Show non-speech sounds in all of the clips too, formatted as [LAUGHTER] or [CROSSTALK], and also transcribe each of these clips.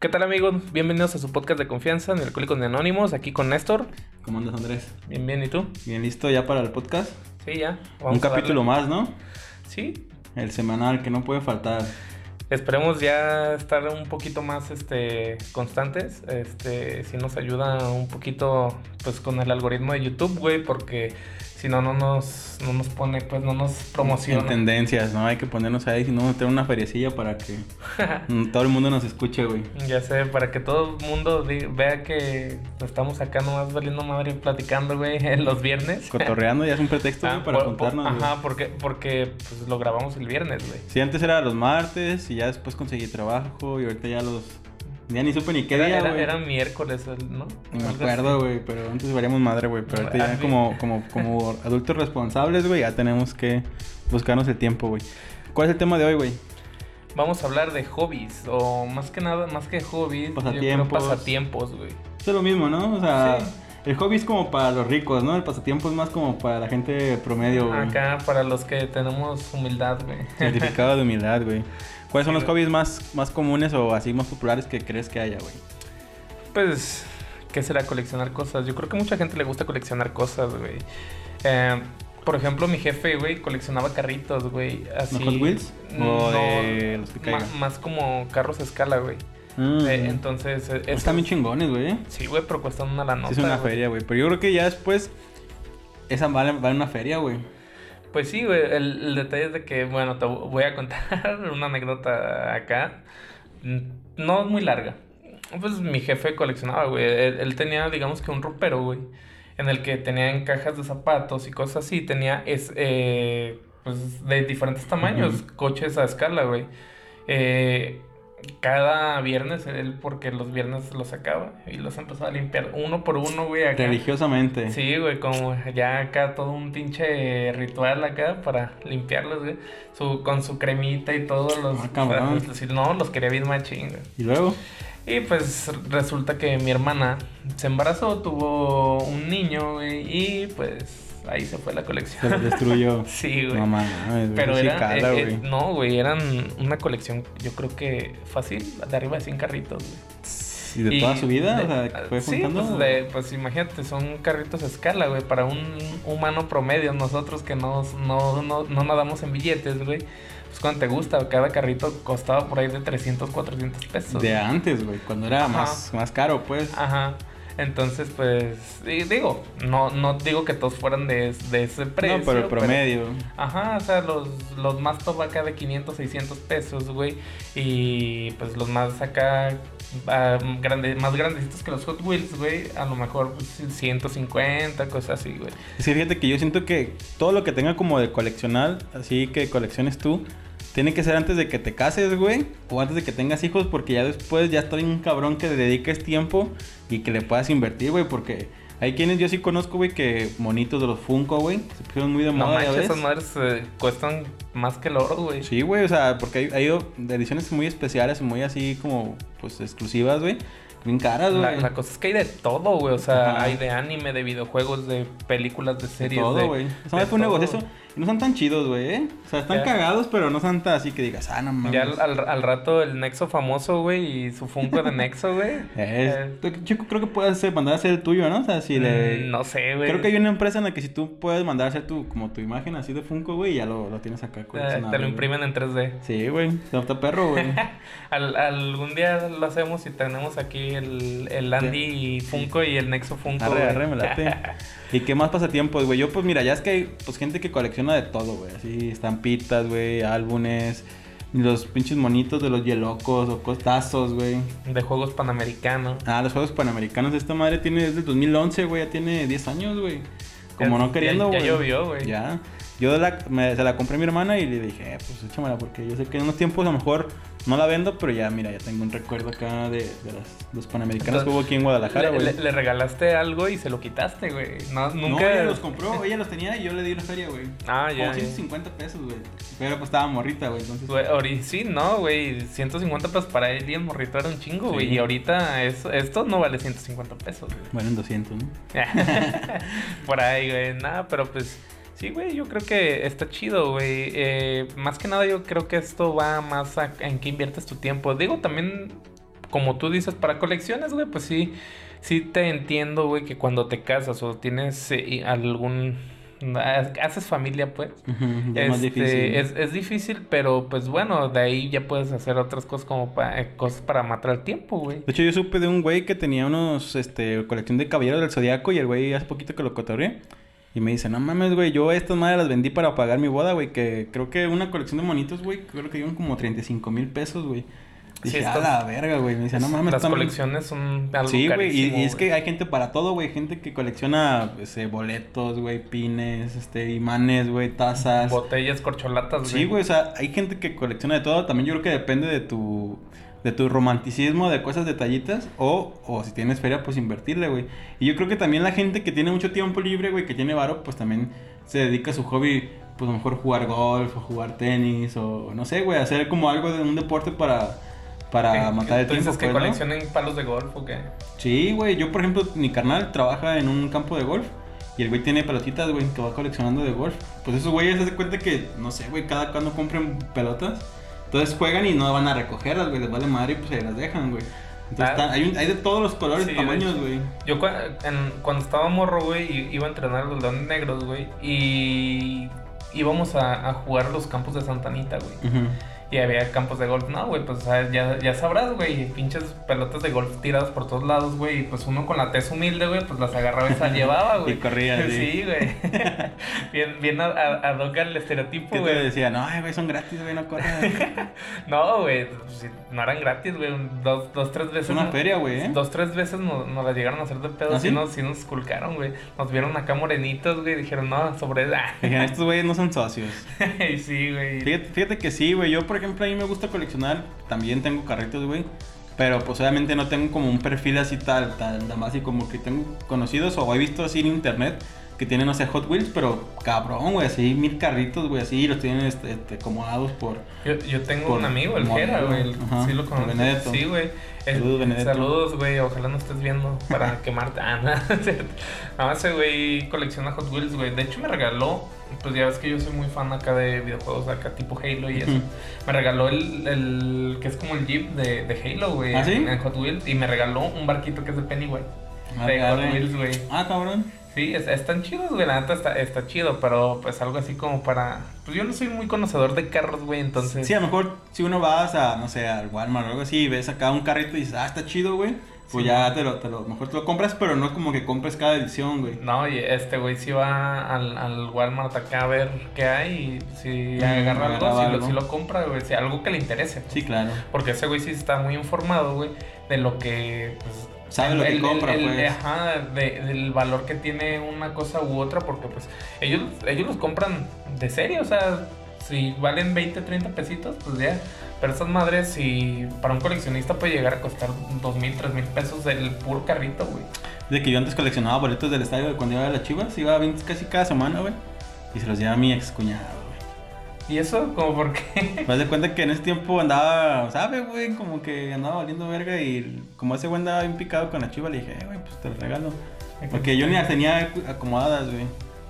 ¿Qué tal amigos? Bienvenidos a su podcast de confianza en Alcohólicos de Anónimos, aquí con Néstor. ¿Cómo andas, Andrés? Bien, bien, ¿y tú? Bien, listo ya para el podcast. Sí, ya. Un capítulo más, ¿no? Sí. El semanal que no puede faltar. Esperemos ya estar un poquito más este, constantes. Este, si nos ayuda un poquito pues con el algoritmo de YouTube, güey, porque si no, no nos, no nos pone, pues no nos promociona. En tendencias, ¿no? Hay que ponernos ahí, si no, tener una feriecilla para que [LAUGHS] todo el mundo nos escuche, güey. Ya sé, para que todo el mundo vea que estamos acá nomás valiendo madre platicando, güey, [LAUGHS] los viernes. Cotorreando ya es un pretexto, ah, para juntarnos. ajá, porque, porque pues, lo grabamos el viernes, güey. Sí, antes era los martes y ya después conseguí trabajo y ahorita ya los ya ni supe ni qué era, día, era, era, miércoles, ¿no? Ni me acuerdo, güey, pero antes veríamos madre, güey. Pero ahorita ya como, como, como [LAUGHS] adultos responsables, güey, ya tenemos que buscarnos el tiempo, güey. ¿Cuál es el tema de hoy, güey? Vamos a hablar de hobbies, o más que nada, más que hobbies, pasatiempos. pasatiempos, güey. Es lo mismo, ¿no? O sea, el hobby es como para los ricos, ¿no? El pasatiempo es más como para la gente promedio, güey. Acá, para los que tenemos humildad, güey. Certificado de humildad, güey. [LAUGHS] ¿Cuáles son los hobbies más, más comunes o así más populares que crees que haya, güey? Pues, ¿qué será coleccionar cosas? Yo creo que mucha gente le gusta coleccionar cosas, güey. Eh, por ejemplo, mi jefe, güey, coleccionaba carritos, güey. Así, Hot Wheels? ¿O de los que Más como carros a escala, güey. Mm. Eh, entonces... Eh, Están bien chingones, güey. Sí, güey, pero cuestan una la nota. Sí, es una feria, güey. Pero yo creo que ya después... Esa vale, vale una feria, güey. Pues sí, güey, el, detalle es de que, bueno, te voy a contar [LAUGHS] una anécdota acá, no muy larga. Pues mi jefe coleccionaba, güey, él, tenía, digamos que un ropero, güey, en el que tenía cajas de zapatos y cosas así, tenía, es, eh, pues, de diferentes tamaños, coches a escala, güey. Eh, cada viernes, él porque los viernes los sacaba y los empezaba a limpiar uno por uno, güey. Acá. Religiosamente. Sí, güey, como ya acá todo un pinche ritual acá para limpiarlos, güey. Su, con su cremita y todos los... Ah, [LAUGHS] no, los quería bien machín, güey. ¿Y luego? Y pues resulta que mi hermana se embarazó, tuvo un niño, güey, y pues ahí se fue la colección. Se destruyó. [LAUGHS] sí, güey. No Pero era, eh, eh, no, güey, eran una colección, yo creo que fácil, de arriba de 100 carritos, güey. ¿Y de toda su vida? o sea, ¿fue sí, pues, pues, imagínate, son carritos a escala, güey, para un humano promedio, nosotros que no, no, no, no nadamos en billetes, güey. Pues cuando te gusta, cada carrito costaba por ahí de 300, 400 pesos. De antes, güey, cuando era más, más caro, pues. Ajá. Entonces, pues, digo, no, no digo que todos fueran de, ese precio. No, pero el promedio. ajá, o sea, los, los más top acá de 500, 600 pesos, güey. Y pues los más acá, ah, más grandecitos que los Hot Wheels, güey. A lo mejor 150, pues, cosas así, güey. Sí, fíjate que yo siento que todo lo que tenga como de coleccionar, así que colecciones tú tiene que ser antes de que te cases, güey. O antes de que tengas hijos, porque ya después ya estoy un cabrón que le dediques tiempo y que le puedas invertir, güey. Porque hay quienes yo sí conozco, güey, que monitos de los Funko, güey. Se pusieron muy de moda. No manches, esas madres eh, cuestan más que el oro, güey. Sí, güey, o sea, porque hay, hay ediciones muy especiales, muy así como, pues, exclusivas, güey. Bien caras, güey. La, cosa es que hay de todo, güey. O sea, hay de anime, de videojuegos, de películas, de series. todo, güey. Eso me fue un negocio. Eso no son tan chidos, güey, ¿eh? O sea, están cagados, pero no son tan así que digas, ah, no mames. Ya al, rato el Nexo famoso, güey, y su Funko de Nexo, [LAUGHS] güey. Eh. Yo creo que puedes mandar a hacer el tuyo, ¿no? O sea, si le... Mm, no sé, güey. Creo que hay una empresa en la que si tú puedes mandar a hacer tu, como tu imagen así de Funko, güey, y ya lo, lo tienes acá. Eh, te lo imprimen en 3D. Sí, güey. Se perro, güey. [LAUGHS] al, algún día lo hacemos y tenemos aquí el, el Andy Funko y el Nexo Funko. Arre, arre, me late. [LAUGHS] ¿Y qué más pasatiempos, güey? Yo, pues mira, ya es que hay pues, gente que colecciona de todo, güey. Así, estampitas, güey, álbumes, los pinches monitos de los yelocos o costazos, güey. De juegos panamericanos. Ah, los juegos panamericanos. Esta madre tiene desde el 2011, güey. Ya tiene 10 años, güey. Como no queriendo, güey. Ya, llovió, güey. Ya. Yo se la compré a mi hermana y le dije, eh, pues échamela porque yo sé que en unos tiempos a lo mejor no la vendo, pero ya, mira, ya tengo un recuerdo acá de, de los panamericanos que hubo aquí en Guadalajara, güey. Le, regalaste algo y se lo quitaste, güey. No, nunca. No, ella los compró, ella los tenía y yo le di la feria, güey. Ah, ya. Como 150 pesos, güey. Pero pues estaba morrita, güey. Entonces. Güey, sí, no, güey. 150 pesos para el morrito era un chingo, güey. Y ahorita esto no vale 150 pesos, güey. Bueno, en 200, ¿no? [LAUGHS] Por ahí, güey. Nada, pero pues. Sí, güey, yo creo que está chido, güey. Eh, más que nada yo creo que esto va más en qué inviertes tu tiempo. Digo, también como tú dices, para colecciones, güey, pues sí, sí te entiendo, güey, que cuando te casas o tienes eh, algún haces familia, pues. es más este, difícil. Es, es difícil, pero pues bueno, de ahí ya puedes hacer otras cosas como pa- eh, cosas para matar el tiempo, güey. De hecho, yo supe de un güey que tenía unos, este, colección de caballeros del Zodiaco y el güey hace poquito que lo cotorreé. Y me dice, no mames, güey, yo estas madres las vendí para pagar mi boda, güey, que creo que una colección de monitos, güey, creo que iban como 35 mil pesos, güey. Sí, Dije, a estas- la verga, güey. Me dice, no mames, Las colecciones son algo Sí, güey, y, es que güey. hay gente para todo, güey. Gente que colecciona pues, eh, boletos, güey, pines, este, imanes, güey, tazas. Botellas, corcholatas, Sí, güey, o sea, hay gente que colecciona de todo. También yo creo que depende de tu, de tu romanticismo, de cosas detallitas. O, o si tienes feria, pues invertirle, güey. Y yo creo que también la gente que tiene mucho tiempo libre, güey, que tiene varo, pues también se dedica a su hobby, pues a lo mejor jugar golf o jugar tenis o no sé, güey, hacer como algo de un deporte para, para ¿Qué- matar el ¿Tú tiempo. dices que pues, ¿no? coleccionen palos de golf o qué? Sí, güey. Yo, por ejemplo, mi carnal trabaja en un campo de golf. Y el güey tiene pelotitas, güey, que va coleccionando de golf. Pues esos güeyes se hacen cuenta que, no sé, güey, cada cuando compren pelotas. Entonces juegan y no van a recogerlas, güey. Les vale madre y pues se las dejan, güey. Entonces Ah. están- hay, un- hay de todos los colores Sí, tamaños, güey. Yo en- cuando estaba morro, güey, iba a entrenar a los Leones Negros, güey, y íbamos a, a jugar los campos de Santanita, güey. Ujú. Y había campos de golf, no, güey, pues ya, ya sabrás, güey, pinches pelotas de golf tiradas por todos lados, güey, y pues uno con la tez humilde, güey, pues las agarraba y se las llevaba, [LAUGHS] güey. Y corría, sí. Sí, güey. [LAUGHS] bien, bien ad, hoc al estereotipo, Que te güey. decía, no, güey, son gratis, güey, no corras. [LAUGHS] No, güey, pues, sí, no eran gratis, güey, dos, dos, tres veces. Es una feria, güey, ¿eh? Dos, tres veces nos, nos la llegaron a hacer de pedo, ¿Ah, sí? sí? nos, sí nos esculcaron, güey. Nos vieron acá morenitos, güey, dijeron, no, sobre... Ah. Dijeron, estos güeyes no son socios. y sí, güey. Fíjate, fíjate que sí, güey. Yo, por ejemplo, a mí me gusta coleccionar. También tengo carritos, güey. Pero pues obviamente no tengo como un perfil así tal, tal, nada más y como que tengo conocidos o he visto así en internet que tienen, no sé, Hot Wheels, pero cabrón, güey, así mil carritos, güey, así y los tienen este, este, acomodados por... Yo, yo tengo Por un amigo, el. Jera, güey. Sí lo conozco. Benedetto. Sí, güey. Saludos, Benedetto. Saludos, güey. Ojalá no estés viendo para [LAUGHS] quemarte. Ah. No, [LAUGHS] ese güey colecciona Hot Wheels, güey. De hecho, me regaló. Pues ya ves que yo soy muy fan acá de videojuegos, acá tipo Halo y eso. Me regaló el, el. que es como el Jeep de, de Halo, güey. ¿Ah, sí? En Hot Wheels. Y me regaló un barquito que es de Pennywise. De Ah, Hot arre. Wheels, güey. Ah, cabrón. Sí, es- están chidos, güey. La neta está, está chido, pero pues algo así como para. Pues yo no soy muy conocedor de carros, güey. Entonces. Sí, a lo mejor si uno vas a, no sé, al Walmart o algo así y ves acá un carrito y dices, ah, está chido, güey. Pues Sí, ya te lo, te lo, mejor te lo compras, pero no como que compres cada edición, güey. No, y este güey sí va al, al Walmart acá a ver qué hay y si Mm, agarra algo, si lo, si lo compra, güey, si algo que le interese. Sí, claro. Porque ese güey sí está muy informado, güey, de lo que... Pues, Sabe lo que compra, pues. Ajá, de- del valor que tiene una cosa u otra, porque pues ellos, ellos los compran de serie, o sea, si valen 20, 30 pesitos, pues ya. Pero esas madres, si para un coleccionista puede llegar a costar dos mil, tres mil pesos el puro carrito, güey. De que yo antes coleccionaba boletos del estadio de cuando iba a las chivas, iba a casi cada semana, güey. Y se los llevaba a mi ex cuñado, güey. ¿Y eso? como por qué? [LAUGHS] Me das de cuenta que en ese tiempo andaba, ¿sabes, güey? Como que andaba valiendo verga y como ese güey andaba bien picado con la chiva, le dije, eh, güey, pues te lo regalo. Porque yo ni las tenía acomodadas, güey.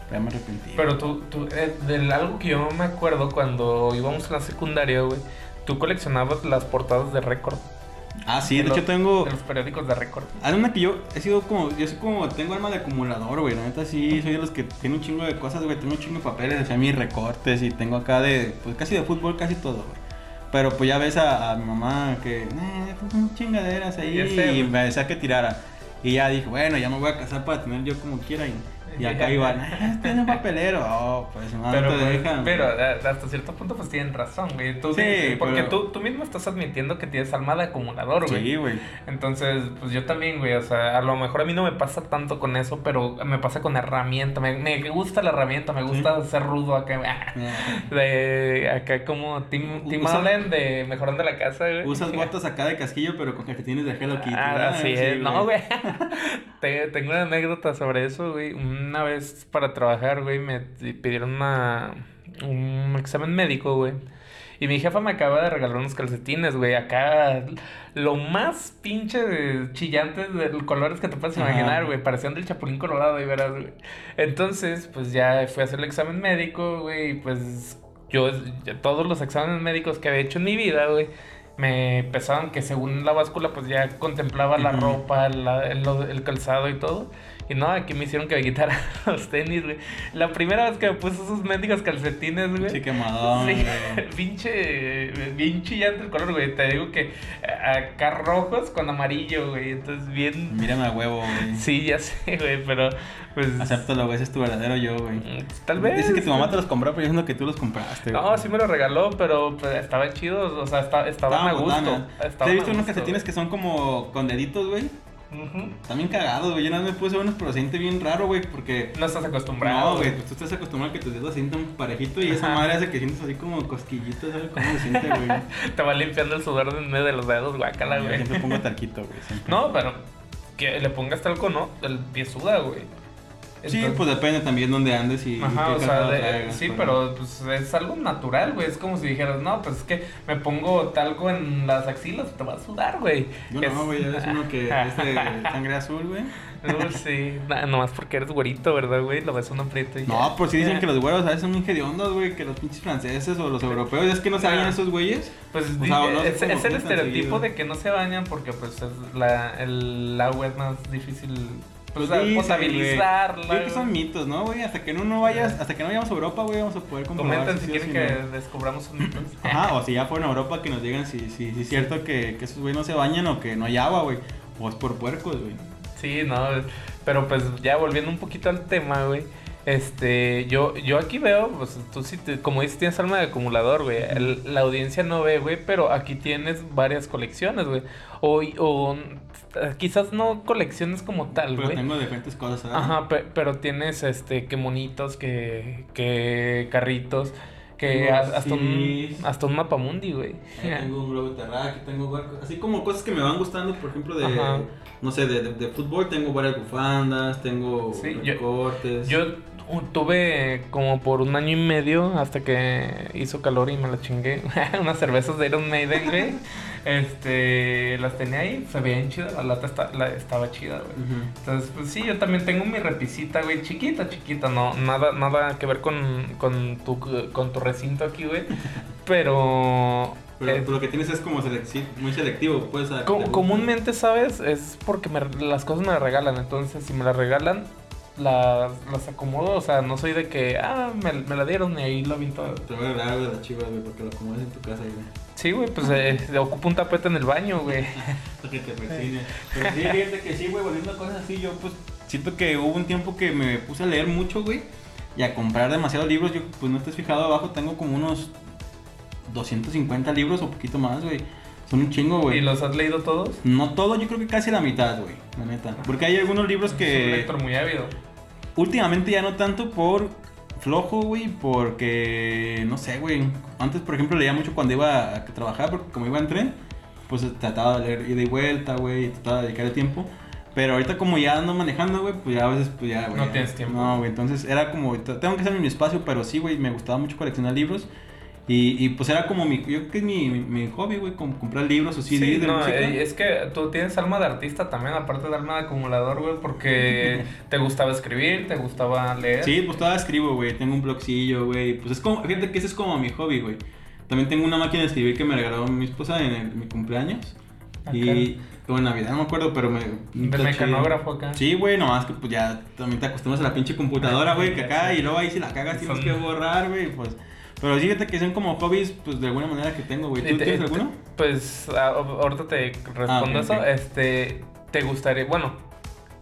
Pero ya me arrepentí. Pero tú, tú eh, de algo que yo me acuerdo cuando íbamos a la secundaria, güey, tú coleccionabas las portadas de récord. Ah, sí, de, los- hecho tengo... De los periódicos de récord. Hay una que yo he sido como, yo soy como, tengo alma de acumulador, güey, la neta sí, soy de los que tiene un chingo de cosas, güey, tengo un chingo de papeles, o sea, mis recortes y tengo acá de, pues casi de fútbol, casi todo, güey. Pero pues ya ves a, a mi mamá que, eh, chingaderas ahí Ya sé, y me decía que tirara. Y ya dije, bueno, ya me voy a casar para tener yo como quiera y, y acá iban, eh, tiene un papelero, [LAUGHS] oh, pues no pero, te pues, dejan. pero hasta cierto punto pues tienen razón, güey. Tú Sí, dices- porque pero- tú, tú mismo estás admitiendo que tienes alma de acumulador, güey. Sí, güey. Entonces, pues yo también, güey, o sea, a lo mejor a mí no me pasa tanto con eso, pero me pasa con herramienta, me, me gusta la herramienta, me gusta ser rudo acá, [LAUGHS] de acá como Tim, Tim Usa- Allen de Mejorando la Casa, güey. Usas [LAUGHS] botas acá de casquillo, pero con calcetines de Hello Kitty. Ah, así Sí, es. No, güey. Te- Tengo una anécdota sobre eso, güey. Una vez para trabajar, güey, me pidieron una, un examen médico, güey. Y mi jefa me acaba de regalar unos calcetines, güey. Acá, lo más pinche de chillantes de colores que te puedes imaginar, güey. Parecían del Chapulín Colorado, y verás, güey. Entonces, pues ya fui a hacer el examen médico, güey. Y pues yo, todos los exámenes médicos que había hecho en mi vida, güey. me pesaban que según la báscula pues ya contemplaba la Ujú. ropa, la- el, el calzado y todo. Y no, aquí me hicieron que me quitara [LAUGHS] los tenis, güey. La primera vez que me puse esos mendigos calcetines, güey. Sí, quemadón, Sí, güey. [LAUGHS] pinche, bien chillante el color, güey. Te digo que acá rojos con amarillo, güey. Entonces bien... Mírame a huevo, güey. Sí, ya sé, güey, pero pues... Acéptalo, güey. Ese es tu verdadero yo, güey. mm, Tal vez. Dices que tu mamá te los compró, pero yo siento que tú los compraste, güey. No, sí me lo regaló, pero pues, estaban chidos, o sea, esta- estaban a gusto. botanas. ¿Te estaban he visto unos calcetines que son como con deditos, güey? Ujú. También cagados, güey. Yo nada más me puse unos, pero se siente bien raro, güey, porque... No estás acostumbrado. No, güey, pues tú estás acostumbrado a que tus dedos se sientan parejito y esa madre hace que sientes así como cosquillitos, ¿sabes cómo se siente, güey? [LAUGHS] Te va limpiando el sudor en medio de los dedos, guácala, Yo güey. siempre pongo [LAUGHS] talquito, güey. siempre. No, pero que le pongas talco, no. El pie suda, güey. Sí, pues depende también dónde andes y Ajá, o sea, calzado de- traigas, sí, pero pues es algo natural, güey. Es como si dijeras, no, pues es que me pongo talco en las axilas, te va a sudar, güey. Yo Es- no, güey, eres uno que [LAUGHS] es de sangre azul, güey. Uh, sí, Na- nomás porque eres güerito, ¿verdad, güey? Lo ves uno aprieto y. No, pues sí dicen que los [LAUGHS] güeros a veces son bien hediondos, güey, que los pinches franceses o los europeos, es que no se bañan esos güeyes. Pues O sea, no es, es el estereotipo seguido. de que no se bañan porque pues es la, el agua es más difícil pues, potabilizarla. güey. Yo creo que son mitos, ¿no, güey? Hasta que no, no vayas, hasta que no vayamos a Europa, güey, vamos a poder comprobar Comentan si sí quieren sí que no. descubramos un mito. [LAUGHS] Ajá, o si ya fueron a Europa que nos digan si, si, si es cierto que, que esos güeyes no se bañan o que no hay agua, güey. O es por puercos, güey. Sí, no, pero pues ya volviendo un poquito al tema, güey. Este, yo, yo aquí veo, pues tú sí, te- como dices, tienes alma de acumulador, güey. El- La audiencia no ve, güey, pero aquí tienes varias colecciones, güey. O, o eh, quizás no colecciones como tal, Pero güey. tengo diferentes cosas, ¿sabes? Ajá, pe- pero tienes este que monitos, que, que carritos, que Tengo hasta un hasta un mapamundi, güey. Ya [LAUGHS] tengo un globo terráqueo, tengo así como cosas que me van gustando, por ejemplo, de, Ajá. no sé, de, de, de fútbol, tengo varias bufandas, tengo Sí, yo- recortes. Yo tuve como por un año y medio hasta que hizo calor y me la chingué. [LAUGHS] Unas cervezas de Iron Maiden, güey. [LAUGHS] Este, las tenía ahí, se veían chidas, la lata está- la- estaba chida, güey. Entonces, pues sí, yo también tengo mi repisita, güey, chiquita, chiquita, no, nada, nada que ver con, con tu, con tu recinto aquí, güey. [LAUGHS] Pero, Pero eh, tú lo que tienes es como selec- muy selectivo, pues. comúnmente, ¿sabes? Es porque me- las cosas me las regalan, entonces si me las regalan, las, las acomodo, o sea, no soy de que, ah, me, me la dieron y ahí lo aviento. Te voy a algo de la chiva, güey, porque lo acomodas en tu casa, güey. Sí, güey, pues eh, ocupo un tapete en el baño, güey. [LAUGHS] Para que te persine. Pero sí, fíjate que sí, güey, volviendo a cosas así, yo pues siento que hubo un tiempo que me puse a leer mucho, güey, y a comprar demasiados libros. Yo, pues no estés fijado abajo, tengo como unos 250 libros o poquito más, güey. Son un chingo, ¿Y güey. los has leído todos? No todo, yo creo que casi la mitad, güey, la neta. Porque hay algunos libros Es un que lector muy ávido. Últimamente ya no tanto por flojo, güey, porque no sé, güey. Antes, por ejemplo, leía mucho cuando iba a trabajar, porque como iba en tren, pues trataba de leer ida y vuelta, güey, trataba de dedicar el tiempo. Pero ahorita como ya ando manejando, güey, pues ya a veces, pues ya, güey. No tienes tiempo. No, güey, entonces era como, tengo que hacer mi espacio, pero sí, güey, me gustaba mucho coleccionar libros. Y, y pues era como mi, yo creo que es mi, mi, mi hobby, güey, como comprar libros o CDs Sí, de no, música. es que tú tienes alma de artista también, aparte de alma de acumulador, güey, porque [LAUGHS] te gustaba escribir, te gustaba leer. Sí, pues todavía escribo, güey. Tengo un blogcillo, güey. Pues es como, fíjate que ese es como mi hobby, güey. También tengo una máquina de escribir que me regaló mi esposa en, el- mi cumpleaños. Acá. Y, en Navidad, no me acuerdo, pero me. De mecanógrafo acá. Sí, güey, nomás que pues ya también te acostumbras a la pinche computadora, güey, que acá [LAUGHS] y luego ahí si la cagas tienes que borrar, güey, pues. Pero fíjate que son como hobbies, pues de alguna manera que tengo, güey. ¿Tú te- tienes alguno? Pues a- ahorita te respondo Ah, eso. Este, ¿te gustaría, bueno,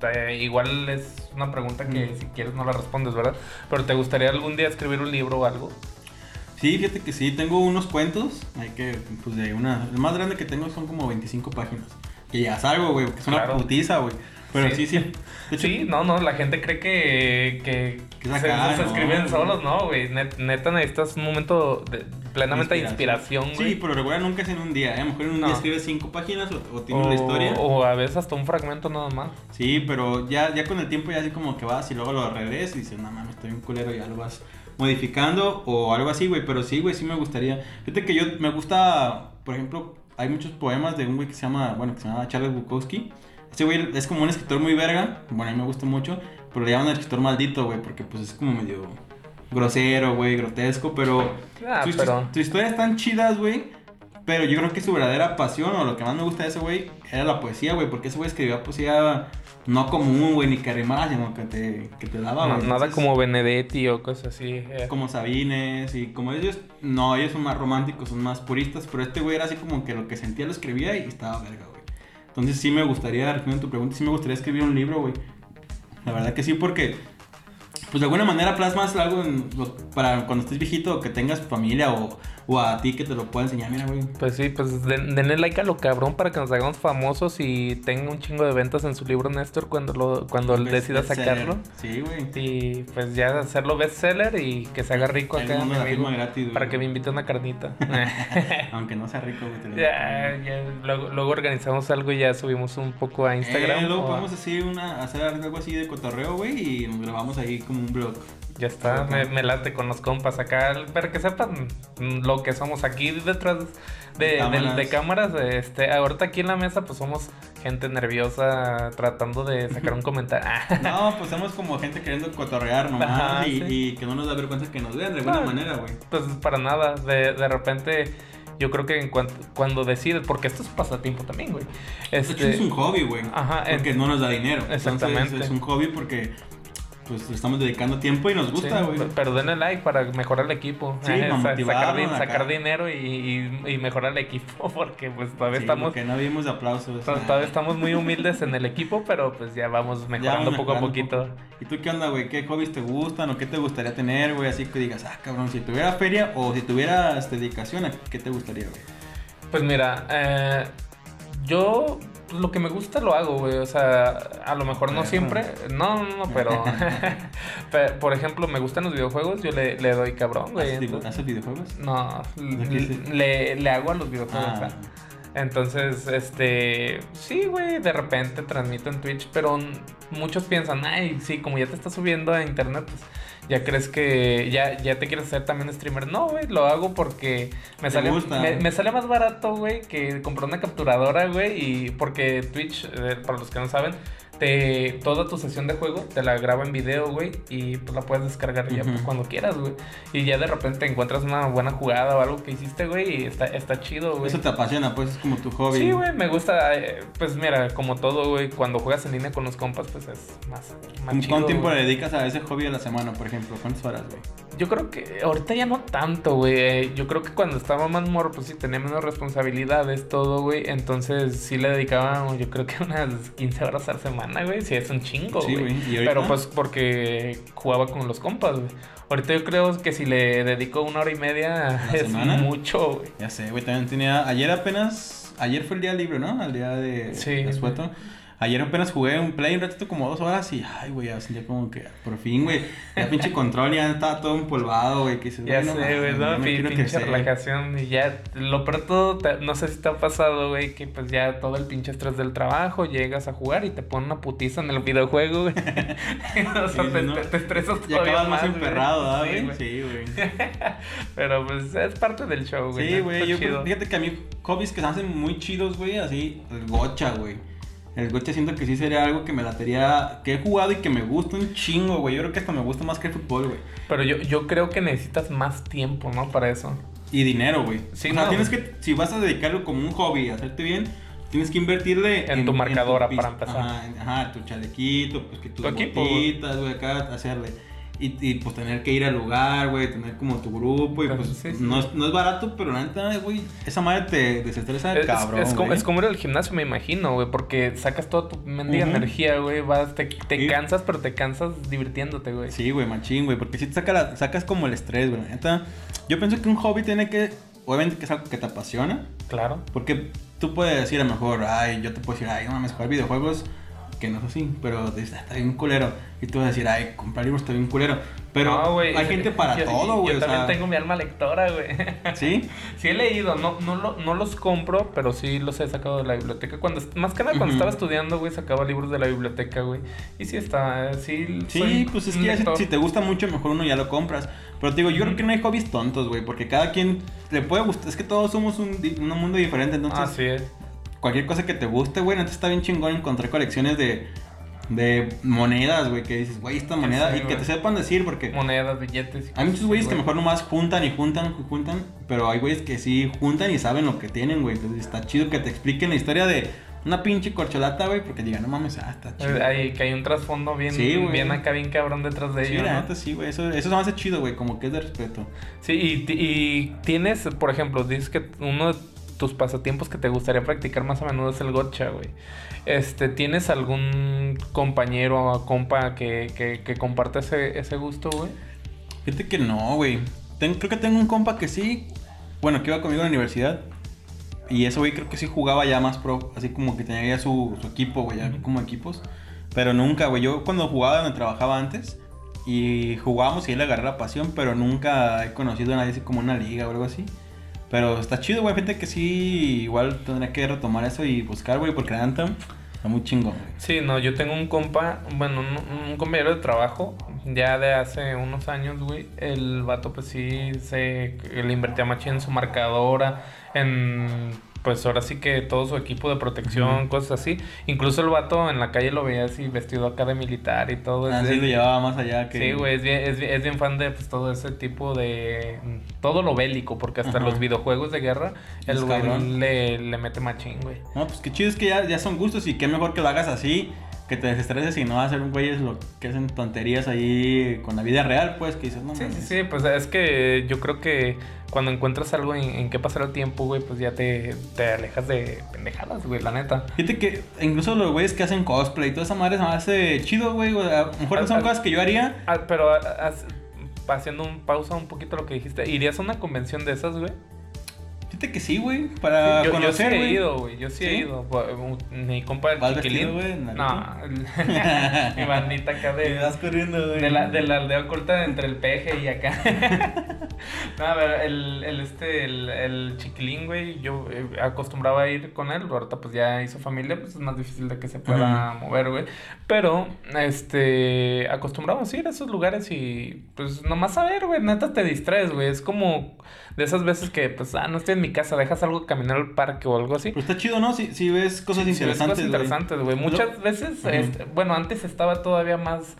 te- igual es una pregunta que Mm. si quieres no la respondes, ¿verdad? Pero ¿te gustaría algún día escribir un libro o algo? Sí, fíjate que sí, tengo unos cuentos. Hay que, pues de una. El más grande que tengo son como 25 páginas. Que ya salgo, güey, que es una putiza, güey. Pero sí, sí. Hecho, [LAUGHS] Sí, no, no, la gente cree que, que, se, acá, se ¿no? escriben solos, ¿no, güey? Net- neta necesitas un momento de, plenamente de inspiración, güey. Sí, pero regular nunca es en un día. ¿eh? A lo mejor en un No. día escribes cinco páginas o, o tienes la historia. o a veces hasta un fragmento nada más. Sí, pero ya, ya con el tiempo ya así como que vas y luego lo regresas y dices, no mames, estoy un culero, ya lo vas modificando o algo así, güey. Pero sí, güey, sí me gustaría. Fíjate que yo me gusta, por ejemplo, hay muchos poemas de un güey que se llama, bueno, que se llama Charles Bukowski. Este güey es como un escritor muy verga, bueno, a mí me gusta mucho, pero le llaman el escritor maldito, güey, porque pues es como medio grosero, güey, grotesco, pero Ah, sus, pero... sus historias están chidas, güey. Pero yo creo que su verdadera pasión o lo que más me gusta de ese güey era la poesía, güey. Porque ese güey escribía poesía no común, güey, ni que sino que te, que te daba, No- güey. nada como Benedetti o cosas así. eh. Como Sabines y como ellos, no, ellos son más románticos, son más puristas, pero este güey era así como que lo que sentía lo escribía y estaba verga. Entonces sí me gustaría, respondiendo a tu pregunta, sí me gustaría escribir un libro, güey. La verdad que sí, porque pues de alguna manera plasmas algo para cuando estés viejito que tengas familia o, o a ti que te lo pueda enseñar, mira, güey. Pues sí, pues den- denle like a lo cabrón para que nos hagamos famosos y tenga un chingo de ventas en su libro Néstor cuando lo cuando decida sacarlo. Sí, güey. Y pues ya hacerlo bestseller y que se haga rico acá, mi amigo, gratis, güey. para que me invite una carnita. [LAUGHS] Aunque no sea rico, güey. ya, ya, luego, luego organizamos algo y ya subimos un poco a Instagram. Eh, luego a- podemos así una, hacer algo así de cotorreo, güey, y nos grabamos ahí como un blog. Ya está, me, me late con los compas acá, para que sepan lo que somos aquí detrás de, Cámaras. de cámaras. Este, ahorita aquí en la mesa pues somos gente nerviosa tratando de sacar un [LAUGHS] comentario. No, pues somos como gente queriendo cotorrear nomás Ajá, y, sí. y que no nos da vergüenza que nos vean de alguna manera, güey. Pues para nada, de, de repente yo creo que en cuanto, cuando decides, porque esto es pasatiempo también, güey. Este, es un hobby, güey. Ajá, Porque no nos da dinero. Exactamente. Entonces, es un hobby porque pues le estamos dedicando tiempo y nos gusta, Sí, güey. pe- pero denle like para mejorar el equipo. Sí, Eh, [LAUGHS] sa- sacar, dinero y, y- y mejorar el equipo, [LAUGHS] porque pues todavía Sí, estamos porque no vimos aplausos. To- Todavía estamos muy humildes en el equipo, pero pues ya vamos Ya mejorando vamos poco a poquito. poco. ¿Y tú qué onda, güey? ¿Qué hobbies te gustan o qué te gustaría tener, güey? Así que digas, ah, cabrón, si tuviera feria o si tuviera este, dedicación, ¿a ¿qué te gustaría, güey? Pues mira, eh, yo lo que me gusta lo hago, güey. O sea, a lo mejor no siempre. No, no, no, pero. [LAUGHS] [LAUGHS] pe- por ejemplo, me gustan los videojuegos, yo le, le doy cabrón, güey. ¿Haces, dibu- entonces- haces videojuegos? No, le, le hago a los videojuegos. Ah. Entonces, este, sí, güey, de repente transmito en Twitch, pero muchos piensan, ay, sí, como ya te estás subiendo a internet, pues ya crees que ya, ya te quieres hacer también streamer. No, güey, lo hago porque me sale, me sale más barato, güey, que comprar una capturadora, güey, y porque Twitch, eh, para los que no saben, te, toda tu sesión de juego te la graba en video, güey, y pues la puedes descargar ya pues, cuando quieras, güey. Y ya de repente encuentras una buena jugada o algo que hiciste, güey, y está, está chido, güey. Eso te apasiona, pues es como tu hobby. Sí, güey, me gusta. eh, Pues mira, como todo, güey, cuando juegas en línea con los compas, pues es más, más ¿Cómo- chido. ¿Cuánto tiempo le dedicas a ese hobby a la semana, por ejemplo? ¿Cuántas horas, güey? Yo creo que ahorita ya no tanto, güey. eh, Yo creo que cuando estaba más morro, pues sí, tenía menos responsabilidades, todo, güey. Entonces sí le dedicaba, yo creo que unas 15 horas a la semana, güey. Sí, es un chingo, Sí, güey. güey. ¿Y ahorita? Pero pues porque jugaba con los compas, güey. Ahorita yo creo que si le dedico una hora y media ¿A la es semana? mucho, güey. Ya sé, güey, también tenía... Ayer apenas... Ayer fue el día libre, ¿no? El día de... Sí. de. Ayer apenas jugué un play un ratito como dos horas y... Ay, güey, ya sentía como que... Por fin, güey. Ya pinche control ya estaba todo empolvado, güey. Que dices, Ya no sé, güey, ¿no? quiero pinche crecer. relajación y ya, lo todo, te- no sé si te ha pasado, güey, que pues ya todo el pinche estrés del trabajo, llegas a jugar y te ponen una putiza en el videojuego, güey. [LAUGHS] [LAUGHS] o sea, te, ¿no? te- te estresas Y todavía acabas más, emperrado, ¿ah, Sí, güey? güey. Sí, güey. [LAUGHS] Pero pues es parte del show, güey. Sí, güey. Yo chido. fíjate que a mí hobbies que se hacen muy chidos, güey, así, el gocha, güey. El gocha siento que sí sería algo que me latería, que he jugado y que me gusta un chingo, güey. Yo creo que hasta me gusta más que el fútbol, güey. Pero yo, yo creo que necesitas más tiempo, ¿no? Para eso. Y dinero, güey. Sí, o sea, no, tienes güey. que, si vas a dedicarlo como un hobby, a hacerte bien, tienes que invertirle En tu marcadora para empezar. Ajá, en- ajá, tu chalequito, pues que tus Tu botitas, güey, acá, hacerle. Y, y, pues tener que ir al lugar, güey, tener como tu grupo y Pues, sí, sí. No, es, no es barato, pero la neta, güey, esa madre te desestresa Es, cabrón, es como, es como ir al gimnasio, me imagino, güey, porque sacas toda tu mendiga energía, güey, vas, te, te Sí. cansas, pero te cansas divirtiéndote, güey. Sí, güey, machín, güey, porque si te saca la- sacas como el estrés, güey. la Neta, yo pienso que un hobby tiene que, obviamente que es algo que te apasiona, Claro. porque tú puedes decir a lo mejor, ay, yo te puedo decir, ay, mames, jugar videojuegos, que no es así, pero dices, "Ah, está bien culero. Y tú vas a decir, ay, comprar libros está bien culero. Pero No, güey, hay gente [LAUGHS] para yo- todo, güey. Yo o también sea, tengo mi alma lectora, güey. [LAUGHS] ¿Sí? Sí he leído, no, no, lo- no los compro, pero sí los he sacado de la biblioteca. Cuando, más que nada cuando Ujú. estaba estudiando, güey, sacaba libros de la biblioteca, güey. Y sí está, sí. Sí, pues es que si, si te gusta mucho, mejor uno ya lo compras. Pero te digo, yo creo que no hay hobbies tontos, güey, porque cada quien le puede gustar. Es que todos somos un, un mundo diferente, entonces Así es. Cualquier cosa que te guste, güey, antes está bien chingón encontrar colecciones de, de monedas, güey, que dices, güey, esta moneda, Sí, y que te sepan decir, porque Monedas, billetes. hay muchos güeyes que mejor nomás juntan y juntan y juntan, Pero hay güeyes que sí juntan y saben lo que tienen, güey. Entonces está chido que te expliquen la historia de una pinche corcholata, güey, porque digan, no mames, ah, está chido. Hay, que hay un trasfondo bien, Sí, bien acá, bien cabrón detrás de Sí, ello. la ¿no? sí, güey. Eso, eso se me hace chido, güey, como que es de respeto. Sí, y, y tienes, por ejemplo, dices que uno tus pasatiempos que te gustaría practicar más a menudo es el gotcha, güey. Este, ¿tienes algún compañero o compa que, que, que comparte ese, ese gusto, güey? Fíjate que no, güey. Ten- creo que tengo un compa que sí. Bueno, que iba conmigo a la universidad. Y ese güey creo que sí jugaba ya más pro. Así como que tenía ya su, su equipo, güey, ya como equipos. Pero nunca, güey. Yo cuando jugaba donde trabajaba antes. Y jugábamos y él agarré la pasión. Pero nunca he conocido a nadie así como una liga o algo así. Pero está chido, güey. Gente que sí, igual tendría que retomar eso y buscar, güey. Porque neta está muy güey. Sí, no, yo tengo un compa, bueno, un, un compañero de trabajo, ya de hace unos años, güey. El vato, pues sí, se le invertía machín en su marcadora, en, pues ahora sí que todo su equipo de protección, cosas así. Incluso el vato en la calle lo veía así, vestido acá de militar y todo. Así Es- lo llevaba más allá que. Sí, güey, es bien, es, bien- es bien fan de pues, todo ese tipo de... Todo lo bélico, porque hasta los videojuegos de guerra, el güey le, le mete machín, güey. No, pues qué chido es que ya, ya son gustos y qué mejor que lo hagas así, que te desestreses y no hacer un güeyes lo que hacen tonterías ahí con la vida real, pues, que dices, no Sí, sí, sí, pues es que yo creo que cuando encuentras algo en, en qué pasar el tiempo, güey, pues ya te, te alejas de pendejadas, güey, la neta. Fíjate que incluso los güeyes que hacen cosplay y toda esa madre se me hace chido, güey. sea, A lo mejor no son Al- cosas que yo haría. Pero ah, haciendo un pausa un poquito lo que dijiste, ¿irías a una convención de esas, güey? Fíjate que sí, güey, para yo, yo sí conocer, he ido, güey, yo sí, he ¿Sí? ido. Mi compa el ¿Vas chiquilín. güey, no, [LAUGHS] mi bandita acá de... [LAUGHS] vas corriendo, güey. De la, de la aldea oculta entre el peje y acá. [LAUGHS] no, a ver, el, el, este, el, el chiquilín, güey, yo eh, acostumbraba a ir con él, ahorita pues ya hizo familia, pues es más difícil de que se pueda mover, güey. Pero, este, acostumbramos a ir a esos lugares y pues nomás a ver, güey, neta te distraes, güey. Es como de esas veces que, pues, ah, no estoy en mi casa, dejas algo caminar al parque o algo así. Pero está chido, ¿no? Si, si ves cosas Sí, ves interesantes, cosas güey. interesantes, güey. Muchas veces, Ujú. este, bueno, antes estaba todavía más,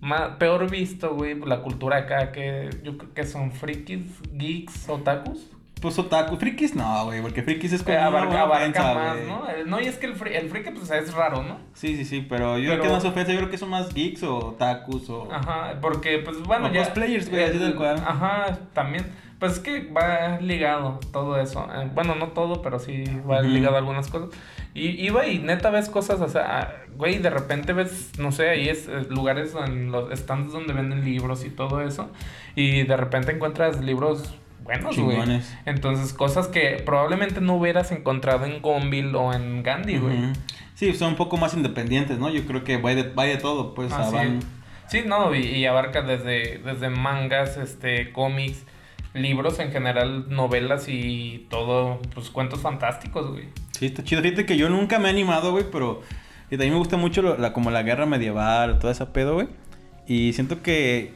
más peor visto, güey, la cultura acá, que yo creo que son frikis, geeks, otakus. Pues otaku, frikis no, güey, porque frikis es Que como una abarca, abarca más, güey. ¿no? Eh, No, y es que el, fri- el friki, pues, es raro, ¿no? Sí, sí, sí, pero yo creo Pero- que no es ofensa, yo creo que son más geeks o otakus o... Ajá, porque, pues, bueno, O ya... cosplayers, güey, así el- tal cual. Ajá, también. Pues es que va ligado todo eso. Eh, bueno, no todo, pero sí va Ujú. ligado a algunas cosas. Y iba y neta ves cosas, o sea, güey, de repente ves, no sé, ahí es eh, lugares en los stands donde venden libros y todo eso. Y de repente encuentras libros buenos, güey. Entonces, cosas que probablemente no hubieras encontrado en Gonville o en Gandhi, güey. Ujú. Sí, son un poco más independientes, ¿no? Yo creo que va de, va de todo, pues. Así a van- es. Sí, no, y, y abarca desde, desde mangas, este, cómics, libros en general, novelas y todo, pues cuentos fantásticos, güey. Sí, está chido. Fíjate que yo nunca me he animado, güey, pero... Y también me gusta mucho lo- la, como la guerra medieval, toda esa pedo, güey. Y siento que...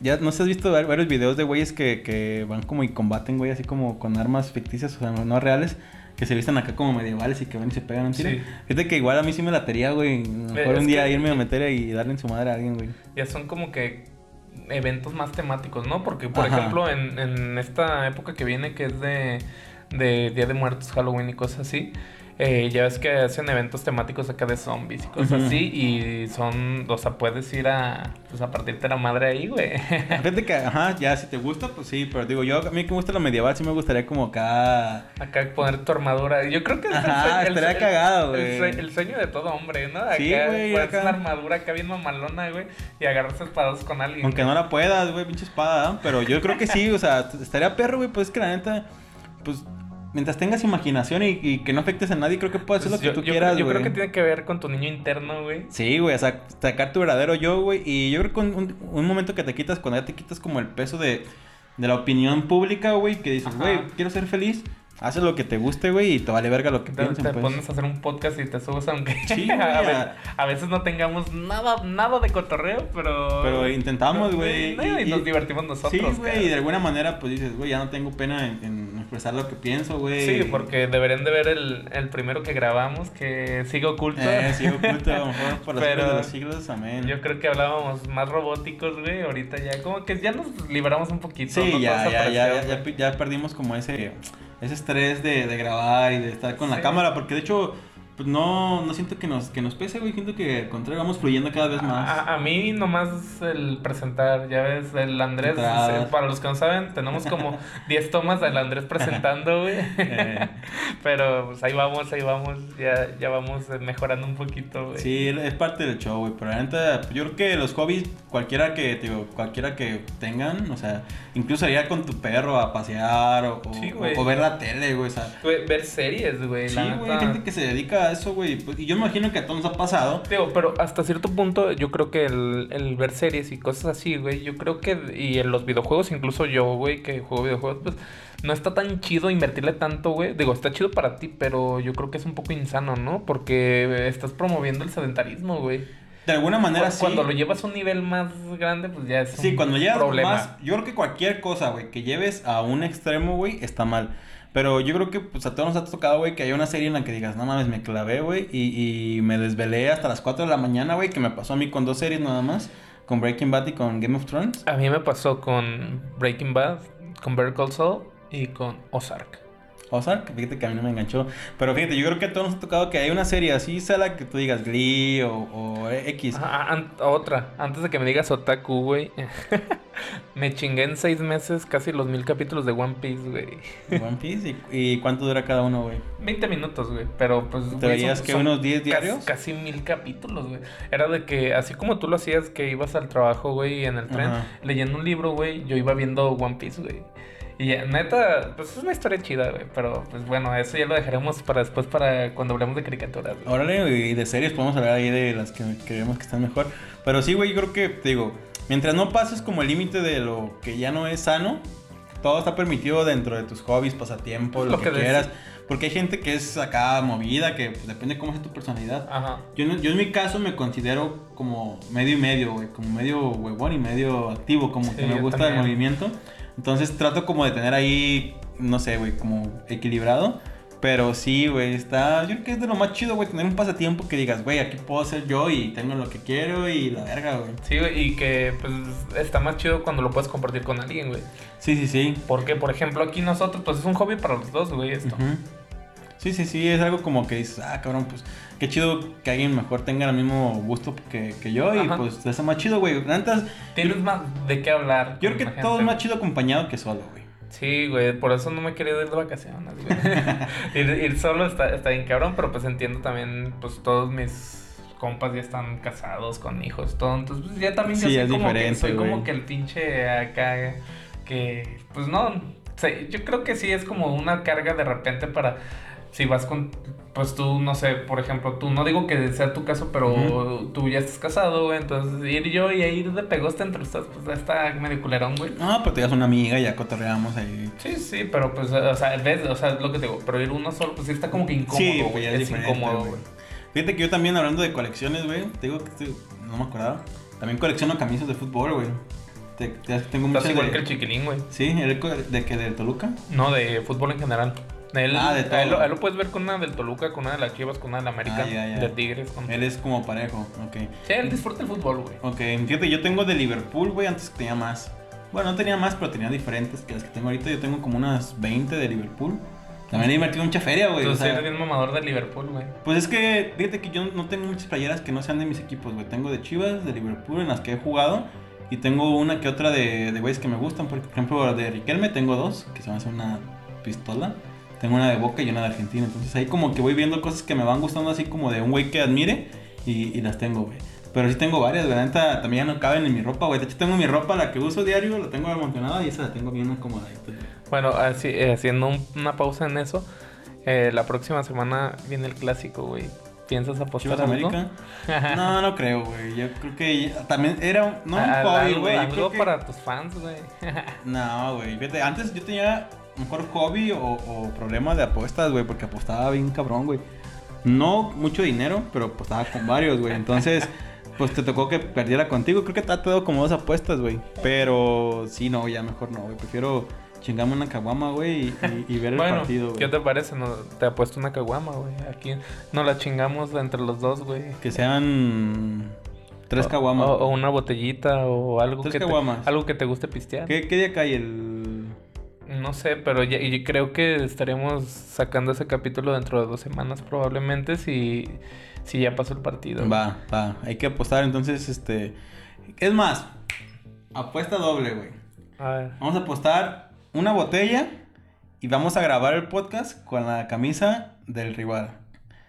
Ya, ¿no sé, has visto var- varios videos de güeyes que, que van como y combaten, güey, así como con armas ficticias, o sea, no, reales, que se visten acá como medievales y que van y se pegan un tiro. Sí. Fíjate que igual a mí sí me latería, güey. Lo mejor un día irme a meter y darle en su madre a alguien, güey. Ya son como que eventos más temáticos, ¿no? Porque, por Ajá. ejemplo, en, en esta época que viene, que es de, de Día de Muertos, Halloween y cosas así, eh, ya ves que hacen eventos temáticos acá de zombies y cosas así, y son, o sea, puedes ir a, pues, a partirte la madre ahí, güey. [LAUGHS] Fíjate que, ajá, ya si te gusta, pues sí, pero digo, yo a mí que me gusta lo medieval, sí me gustaría como acá... Acá poner tu armadura. Yo creo que Ajá, el estaría cagado, güey. El sueño de todo hombre, ¿no? Acá Sí, güey, pones acá. una armadura acá bien mamalona, güey, y agarrarse espadas con alguien. Aunque no la puedas, güey, pinche espada, ¿no? Pero yo creo que sí, o sea, estaría perro, güey, pues es que la neta, pues, mientras tengas imaginación y, y que no afectes a nadie, creo que puedes hacer Pues lo que yo, tú yo quieras, yo creo que tiene que ver con tu niño interno, güey. Sí, güey, o sea, sacar tu verdadero yo, güey, y yo creo que un, un- un momento que te quitas, cuando ya te quitas como el peso de, de la opinión pública, güey, que dices, güey, quiero ser feliz, haces lo que te guste, güey, y te vale verga lo que Te, piensen, te pues. pones a hacer un podcast y te subes aunque Sí, [LAUGHS] a, veces, a veces no tengamos nada, nada de cotorreo, pero... Pero intentamos, güey, No, Y, y- nos divertimos nosotros. Sí, güey, y de alguna manera, pues dices, güey, ya no tengo pena en, en expresar lo que pienso, güey. Sí, porque deberían de ver el, el primero que grabamos, que sigue oculto. Eh, sigue oculto, a lo mejor por los Pero de los siglos, amén. Yo creo que hablábamos más robóticos, güey. Ahorita ya, como que ya nos liberamos un poquito. Sí, ¿no? ya, ya, ya, ya, ya perdimos como ese, ese estrés de, de grabar y de estar con la cámara, porque de hecho, pues no, no siento que nos, que nos pese, güey, siento que al contrario vamos fluyendo cada vez más. A, a mí nomás el presentar, ya ves, el Andrés, eh, para los que no saben, tenemos como [LAUGHS] 10 tomas del Andrés presentando, güey. Eh. [LAUGHS] Pero pues ahí vamos, ahí vamos, ya, ya vamos eh, mejorando un poquito, güey. Sí, es parte del show, güey. Pero la neta, yo creo que los hobbies, cualquiera que, digo, cualquiera que tengan, o sea, incluso ir con tu perro a pasear o, o- Sí, güey. o ver la tele, güey. O sea, Ver series, güey. sí, güey, gente que se dedica eso, güey. Y yo me imagino que a todos nos ha pasado. Digo, pero hasta cierto punto yo creo que el, el ver series y cosas así, güey, yo creo que, y en los videojuegos, incluso yo, güey, que juego videojuegos, pues no está tan chido invertirle tanto, güey. Digo, está chido para ti, pero yo creo que es un poco insano, ¿no? Porque estás promoviendo el sedentarismo, güey. De alguna manera, Cu- sí. Cuando lo llevas a un nivel más grande, pues ya es Sí, un cuando llegas problema. más. Yo creo que cualquier cosa, güey, que lleves a un extremo, güey, está mal. Pero yo creo que pues a todos nos ha tocado, güey, que haya una serie en la que digas, no mames, me clavé, güey, y, y me desvelé hasta las 4 de la mañana, güey, que me pasó a mí con dos series nada más, con Breaking Bad y con Game of Thrones. A mí me pasó con Breaking Bad, con Better Call y con Ozark. Ozark, fíjate que a mí no me enganchó. Pero fíjate, yo creo que a todos nos ha tocado que hay una serie así, sea la que tú digas Glee o, o X. An- otra, antes de que me digas otaku, güey. [LAUGHS] me chingué en seis meses casi los mil capítulos de One Piece, güey. One Piece. ¿Y, y cuánto dura cada uno, güey? 20 minutos, güey. Pero pues. ¿Te güey, veías son- que son unos 10 cas- diarios? Casi mil capítulos, güey. Era de que, así como tú lo hacías, que ibas al trabajo, güey, en el tren, Ajá. leyendo un libro, güey, yo iba viendo One Piece, güey. Y neta, pues es una historia chida, güey. Pero pues bueno, eso ya lo dejaremos para después, para cuando hablemos de caricaturas, güey. Órale, y de series podemos hablar ahí de las que creemos que están mejor. Pero sí, güey, yo creo que, te digo, mientras no pases como el límite de lo que ya no es sano, todo está permitido dentro de tus hobbies, pasatiempos, lo, Lo que, que quieras. Porque hay gente que es acá movida, que pues, depende cómo sea tu personalidad. Ajá. Yo, yo en mi caso me considero como medio y medio, güey. Como medio huevón y medio activo, como Sí, que me gusta el también. movimiento. Entonces trato como de tener ahí, no sé, güey, como equilibrado. Pero sí, güey, está... Yo creo que es de lo más chido, güey, tener un pasatiempo que digas, güey, aquí puedo ser yo y tengo lo que quiero y la verga, güey. Sí, güey, y que pues está más chido cuando lo puedes compartir con alguien, güey. Sí, sí, sí. Porque, por ejemplo, aquí nosotros, pues es un hobby para los dos, güey, esto. Ujú. Sí, sí, sí, es algo como que dices, ah, cabrón, pues qué chido que alguien mejor tenga el mismo gusto que, que yo y Ajá. pues está más chido, güey. Neta, Tienes más de qué hablar. Yo creo que todo es más chido acompañado que solo, güey. Sí, güey, por eso no me he querido ir de vacaciones, güey. [LAUGHS] ir, ir solo está, está bien cabrón, pero pues entiendo también, pues todos mis compas ya están casados con hijos, todo. Entonces, pues ya también yo Sí, soy, es como, que, soy como que el pinche acá, que, pues no, sé, yo creo que sí es como una carga de repente para, si vas con, pues tú, no sé, por ejemplo, tú, no digo que sea tu caso, pero Ujú. tú ya estás casado, güey, entonces ir yo y ir de pegoste entre ustedes, pues ya está medio culerón, güey. No, pero te das una amiga y ya cotorreamos ahí. Sí, sí, pero pues, o sea, ves, o sea, es lo que te digo, pero ir uno solo, pues sí está como que incómodo, Sí, güey, ya es, es incómodo, güey. Fíjate que yo también hablando de colecciones, güey, te digo que estoy- no me acordaba. También colecciono camisas de fútbol, güey. Te, te- tengo muchas igual de... que el chiquilín, güey. Sí, el de que de Toluca. No, de fútbol en general. Él, Ah, de todo. él, lo- a él lo puedes ver con una del Toluca, con una de las Chivas, con una de la América, Ah, ya, ya. de Tigres. Con... Él es como parejo, ok. Sí, él disfruta el fútbol, güey. Ok, fíjate, yo tengo de Liverpool, güey, antes que tenía más. Bueno, no tenía más, pero tenía diferentes que las que tengo ahorita. Yo tengo como unas 20 de Liverpool. También he invertido mucha feria, güey. o Entonces sea, eres bien mamador de Liverpool, güey. Pues es que, fíjate que yo no tengo muchas playeras que no sean de mis equipos, güey. Tengo de Chivas, de Liverpool, en las que he jugado. Y tengo una que otra de, de güeyes que me gustan. Por ejemplo, de Riquelme tengo dos, que se me hace una pistola. Tengo una de Boca y una de Argentina. Entonces ahí como que voy viendo cosas que me van gustando así como de un güey que admire. Y, y las tengo, güey. Pero sí tengo varias. La neta también ya no caben en mi ropa, güey. De hecho tengo mi ropa, la que uso diario, la tengo amontonada y esa la tengo bien acomodadita. Bueno, así, eh, haciendo un- una pausa en eso, eh, la próxima semana viene el clásico, güey. ¿Piensas apostar algo? América. [LAUGHS] No, no creo, güey. Yo creo que ya- también era un, no un hobby, algo, güey. Algo creo que- para tus fans, güey. [LAUGHS] No, güey. Antes yo tenía mejor hobby o, o problema de apuestas, güey, porque apostaba bien cabrón, güey. No mucho dinero, pero apostaba con varios, güey. Entonces, [LAUGHS] pues te tocó que perdiera contigo. Creo que te ha dado como dos apuestas, güey. Pero sí, no, ya mejor no, güey. Prefiero chingamos una caguama, güey, y, ver el Bueno, partido, güey. ¿qué te parece? No, te apuesto una caguama, güey. Aquí nos la chingamos entre los dos, güey. Que sean tres caguamas. O, o una botellita o algo Tres que te, algo que te guste pistear. ¿Qué, ¿Qué día cae el...? No sé, pero ya, y creo que estaremos sacando ese capítulo dentro de dos semanas probablemente si, si ya pasó el partido. Va, va. Hay que apostar, entonces, este... Es más, apuesta doble, güey. A ver. Vamos a apostar una botella y vamos a grabar el podcast con la camisa del rival.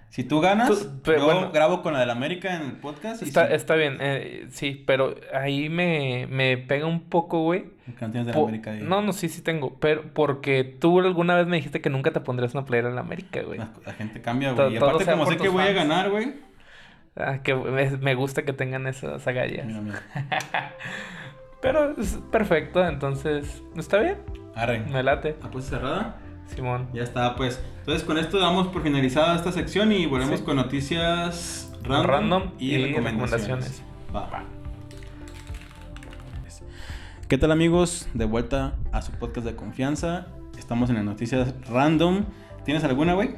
Si tú ganas, Tú- pero yo bueno. grabo con la del América en el podcast y Está, está bien, eh, sí, pero ahí me, me pega un poco, güey. no tienes de la América ahí. No, no, sí, sí tengo. Pero porque tú alguna vez me dijiste que nunca te pondrías una playera en la América, güey. La, la gente cambia, güey. Y aparte, como sé que voy a ganar, güey. Ah, que me, me gusta que tengan esas agallas. Mira, mira. [LAUGHS] Pero es perfecto, entonces, ¿está bien? Arre. Me late, Apuesta cerrada. Simón. Ya está, pues. Entonces, con esto damos por finalizada esta sección y volvemos Sí. con noticias random, Random y, y recomendaciones. recomendaciones. Va. ¿Qué tal, amigos? De vuelta a su podcast de confianza. Estamos en las noticias random. ¿Tienes alguna, güey?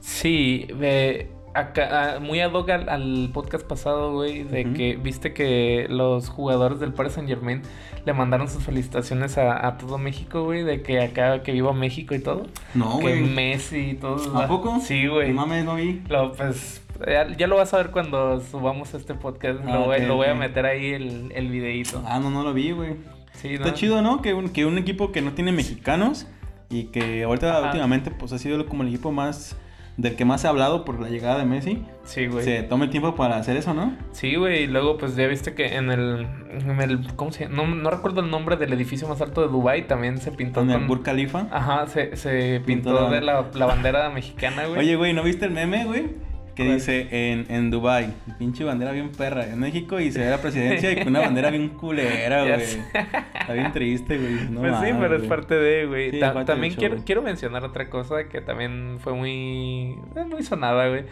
Sí, ve, acá, ah, muy ad hoc al, al podcast pasado, güey, de que viste que los jugadores del Paris Saint Germain le mandaron sus felicitaciones a, a todo México, güey, de que acá, que viva México y todo. No, que güey. Messi y todo. ¿A poco? Sí, güey. No mames, no vi. Lo, pues ya, ya lo vas a ver cuando subamos este podcast. Ah, lo, lo voy a meter ahí el, el videíto. Ah, no, no lo vi, güey. sí, Está ¿no? chido, ¿no? Que un, que un equipo que no tiene mexicanos y que ahorita Ajá. últimamente pues ha sido como el equipo más del que más se ha hablado por la llegada de Messi. Sí, güey. Se tome el tiempo para hacer eso, ¿no? Sí, güey, y luego pues ya viste que en el, en el ¿cómo se llama? No, no recuerdo el nombre del edificio más alto de Dubai también se pintó Con el Burj Khalifa. Ajá, se, se Pintó pintó de la, la bandera mexicana, güey. Oye, güey, ¿no viste el meme, güey? Que ¿Cuál? dice en, en Dubai, pinche bandera bien perra. En México y se ve la presidencia y con una bandera bien culera, güey. Está bien triste, güey. [LAUGHS] No pues sí, pero es parte de, güey. Sí, Ta- también quiero, quiero mencionar otra cosa que también fue muy, muy sonada, güey.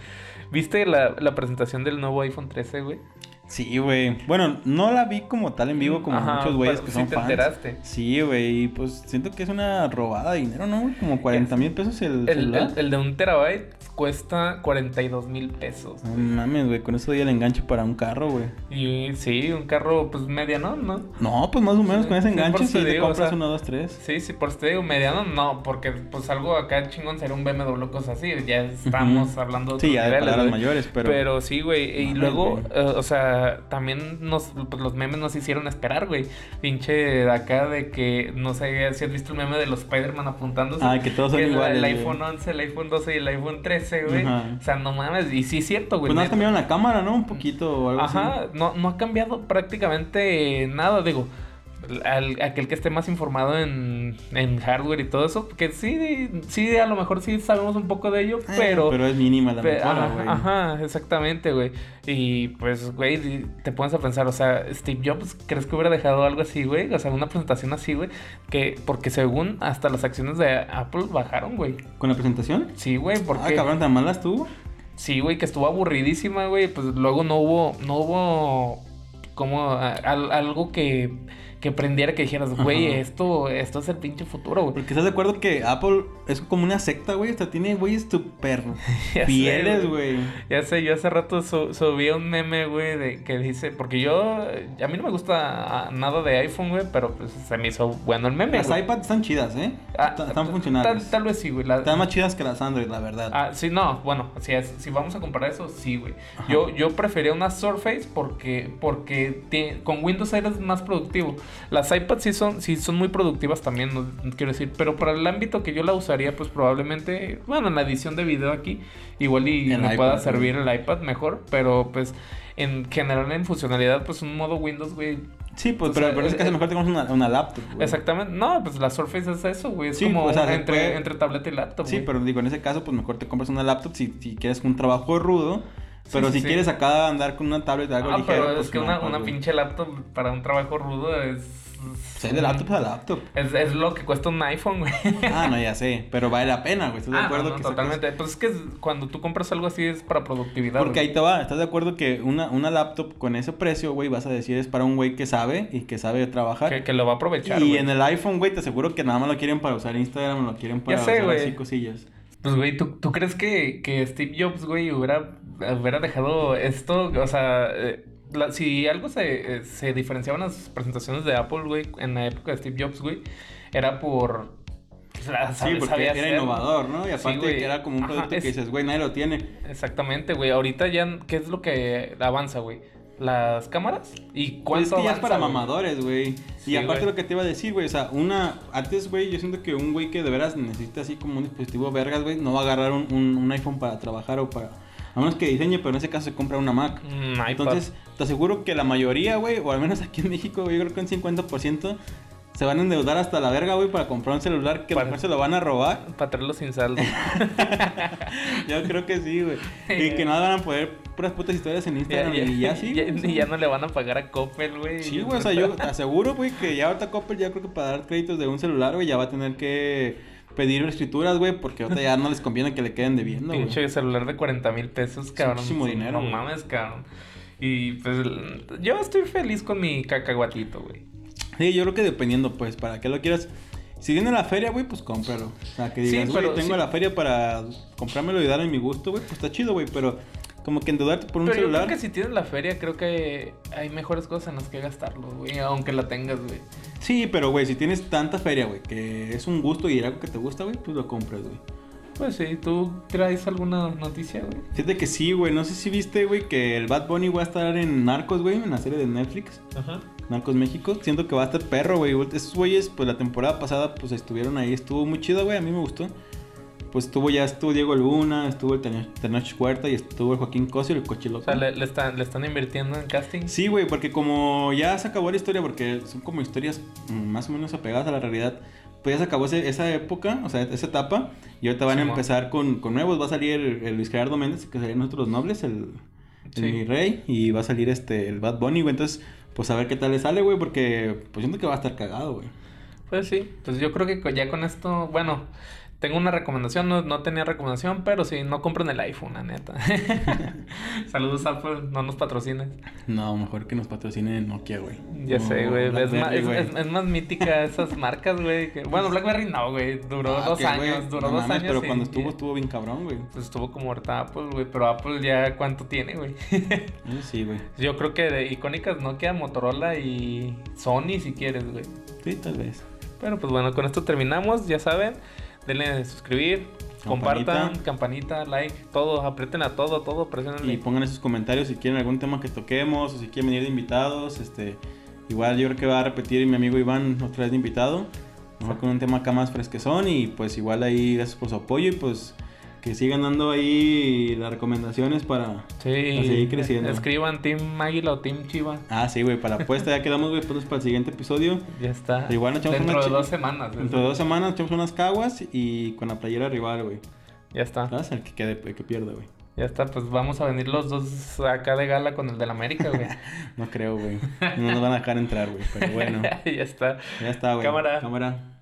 ¿Viste la, la presentación del nuevo iPhone 13, güey? Sí, güey. Bueno, no la vi como tal en vivo como Ajá, muchos güeyes que sí son te fans. enteraste. Sí, güey. y Pues siento que es una robada de dinero, ¿no? Como 40 mil pesos el, El, celular. el- el de un terabyte cuesta 42 mil pesos. No mames, güey. Con eso doy el enganche para un carro, güey. Y sí, un carro pues mediano, ¿no? No, pues más o menos con ese sí, enganche si te digo, o compras sea, uno, dos, tres. Sí, sí, por eso te digo mediano, no, porque pues algo acá chingón sería un BMW cosas así, ya estamos hablando de Sí, ya de palabras mayores, pero... Pero, sí, güey, y luego, eh, o sea, también nos, pues, los memes nos hicieron esperar, güey. Pinche de acá de que, no sé si has visto el meme de los Spider-Man apuntándose. Ah, que todos son el- iguales, El, iPhone 11, el iPhone 12 y el iPhone 13, güey. Ajá. O sea, no mames, y sí es cierto, güey. Pues no has cambiado la cámara, ¿no? Un poquito o algo así. Ajá, no, no ha cambiado prácticamente nada, digo. Al- aquel que esté más informado en, en hardware y todo eso, porque sí, sí, a lo mejor sí sabemos un poco de ello, Eh, pero... Pero es mínima la pe- mejora, güey. ajá, exactamente, güey. Y pues, güey, te pones a pensar, o sea, Steve Jobs, ¿crees que hubiera dejado algo así, güey? O sea, una presentación así, güey. Que, porque según hasta las acciones de Apple bajaron, güey. ¿Con la presentación? Sí, güey, Ah, porque... cabrón, tan malas tú. Sí, güey, que estuvo aburridísima, güey. Pues luego no hubo, no hubo como a- algo que, que prendiera que dijeras, güey, esto, esto es el pinche futuro, güey. Porque estás de acuerdo que Apple es como una secta, güey. Sea, tiene güeyes súper [LAUGHS] fieles, güey. Ya sé, yo hace rato su- subí un meme, güey, de que dice, porque yo, a mí no me gusta nada de iPhone, güey, pero pues se me hizo bueno el meme, Las güey. iPads están chidas, ¿eh? Ah, Están- funcionales. Tal, tal vez sí, güey. la- Están más chidas que las Android, la verdad. Ah, sí, no, bueno, si, es- si vamos a comparar eso, sí, güey. Yo, yo prefería una Surface porque, porque te- con Windows eres más productivo. Las iPads sí son, sí son muy productivas también, no, quiero decir, pero para el ámbito que yo la usaría, pues probablemente, bueno, en la edición de video aquí, igual y El me iPad, pueda servir el iPad mejor, pero pues en general en funcionalidad, pues un modo Windows, güey. sí, pues, o pero, sea, pero es que eh, a lo mejor tenemos una, una laptop, güey. Exactamente, no, pues la Surface es eso, güey, es Sí, como o sea, se entre, puede- entre tableta y laptop. Sí, güey. pero digo, en ese caso, pues mejor te compras una laptop si, si quieres un trabajo rudo. Pero sí, si sí. quieles acá andar con una tablet de algo Ah, ligero, pero pues es que no, una, pues, una pinche laptop para un trabajo rudo es O de laptop a laptop. Es, es, lo que cuesta un iPhone, güey. Ah, no, ya sé. [LAUGHS] Pero vale la pena, güey. ¿Estás de ah, acuerdo? No, que totalmente. Pues es que cuando tú compras algo así es para productividad. Porque ahí te va. ¿Estás de acuerdo que una, una laptop con ese precio, güey, vas a decir es para un güey que sabe y que sabe trabajar? Que, que lo va a aprovechar, Y en el iPhone, güey, te aseguro que nada más lo quieren para usar Instagram, lo quieren para ya sé, usar así cosillas. Pues, güey, ¿tú, ¿tú crees que, que Steve Jobs, güey, hubiera, hubiera dejado esto? O sea, eh, si algo se, eh, se diferenciaba en las presentaciones de Apple, güey, en la época de Steve Jobs, güey, era por... sí, porque era innovador, ¿no? Y aparte que era como un producto que dices, güey, nadie lo tiene. Exactamente, güey. Ahorita ya, ¿qué es lo que avanza, güey? las cámaras y cuánto pues es que ya es para mamadores, güey. y aparte lo que te iba a decir, güey, o sea, una antes, güey, yo siento que un güey que de veras necesita así como un dispositivo vergas, güey, no va a agarrar un, un, iPhone para trabajar o para a menos que diseñe, pero en ese caso se compra una Mac. Mm, Entonces, te aseguro que la mayoría, güey, o al menos aquí en México, güey, yo creo que un 50% se van a endeudar hasta la verga, güey, para comprar un celular que después se lo van a robar. [LAUGHS] Para traerlo sin saldo. [LAUGHS] Yo creo que sí, güey. Y que nada van a poder puras putas historias en Instagram y ya sí. Y ya, no le van a pagar a Coppel, güey. Sí, güey, o sea, yo te aseguro, güey, que ya ahorita Coppel ya creo que para dar créditos de un celular, güey, ya va a tener que pedir escrituras, güey, porque ahorita ya no les conviene que le queden debiendo, güey. Pinche celular de 40 mil pesos, cabrón. Muchísimo dinero. No mames, cabrón. Y pues yo estoy feliz con mi cacahuatito, güey. Sí, yo creo que dependiendo, pues, para qué lo quieras. Si viene la feria, güey, pues cómpralo. O sea, que digas, güey, tengo la feria para comprármelo y darle mi gusto, güey, pues está chido, güey, pero como que endeudarte por un pero celular. Yo creo que si tienes la feria, creo que hay mejores cosas en las que gastarlo, güey, aunque la tengas, güey. Sí, pero, güey, si tienes tanta feria, güey, que es un gusto y algo que te gusta, güey, pues lo compras, güey. Pues sí, ¿tú traes alguna noticia, güey? Fíjate que sí, güey. No sé si viste, güey, que el Bad Bunny va a estar en Narcos, güey, en la serie de Netflix. Ajá. Narcos México. Siento que va a estar perro, güey. Esos güeyes, pues la temporada pasada, pues estuvieron ahí. Estuvo muy chido, güey. A mí me gustó. Pues estuvo ya, estuvo Diego Luna, estuvo el Tenoch Cuerta y estuvo el Joaquín Cosio y el Cochiloco. O sea, ¿le, están, ¿le están invirtiendo en casting? Sí, güey, porque como ya se acabó la historia, porque son como historias más o menos apegadas a la realidad pues ya se acabó esa época, o sea, esa etapa, y ahorita van a empezar con, con, nuevos. Va a salir el, Luis Gerardo Méndez, que sería nuestros nobles, el, el rey, y va a salir este el Bad Bunny, güey. Entonces, pues a ver qué tal le sale, güey, porque pues siento que va a estar cagado, güey. Pues sí, pues yo creo que ya con esto, bueno, tengo una recomendación, no, no, tenía recomendación, pero sí, no compren el iPhone, la neta. [LAUGHS] Saludos Apple, no nos patrocines. No, mejor que nos patrocine Nokia, güey. Ya sé, güey. Es, es, más mítica esas marcas, güey. Bueno, BlackBerry no, güey. Duró ah, dos años, duró dos años. Pero cuando estuvo, estuvo bien cabrón, güey. Pues estuvo como ahorita Apple, güey. Pero Apple ya, ¿cuánto tiene, güey? [LAUGHS] sí, güey. Yo creo que de icónicas Nokia, Motorola y Sony, si quieres, güey. Sí, tal vez. Pero pues bueno, con esto terminamos, ya saben denle suscribir, compartan, campanita, like, todo, aprieten a todo, todo, presionen. Y pongan esos comentarios si quieren algún tema que toquemos o si quieren venir de invitados. Este, igual yo creo que va a repetir mi amigo Iván otra vez de invitado. Mejor con un tema acá más fresquezón y pues igual ahí gracias por su apoyo y pues que sigan dando ahí las recomendaciones para, seguir creciendo. Escriban Team Águila o Team Chiva. Ah, sí, güey, para la apuesta ya quedamos, güey, pues para el siguiente episodio. [LAUGHS] Ya está. Igual nos echamos Dentro de dos semanas. Dentro de dos semanas echamos unas caguas y con la playera rival, güey. Ya está. ¿Sabes? El que quede, el que pierda, güey. Ya está, pues vamos a venir los dos acá de gala con el del América, güey. [LAUGHS] no creo, güey. No nos van a dejar entrar, güey, pero bueno. [LAUGHS] ya está. Ya está, güey. Cámara. Cámara.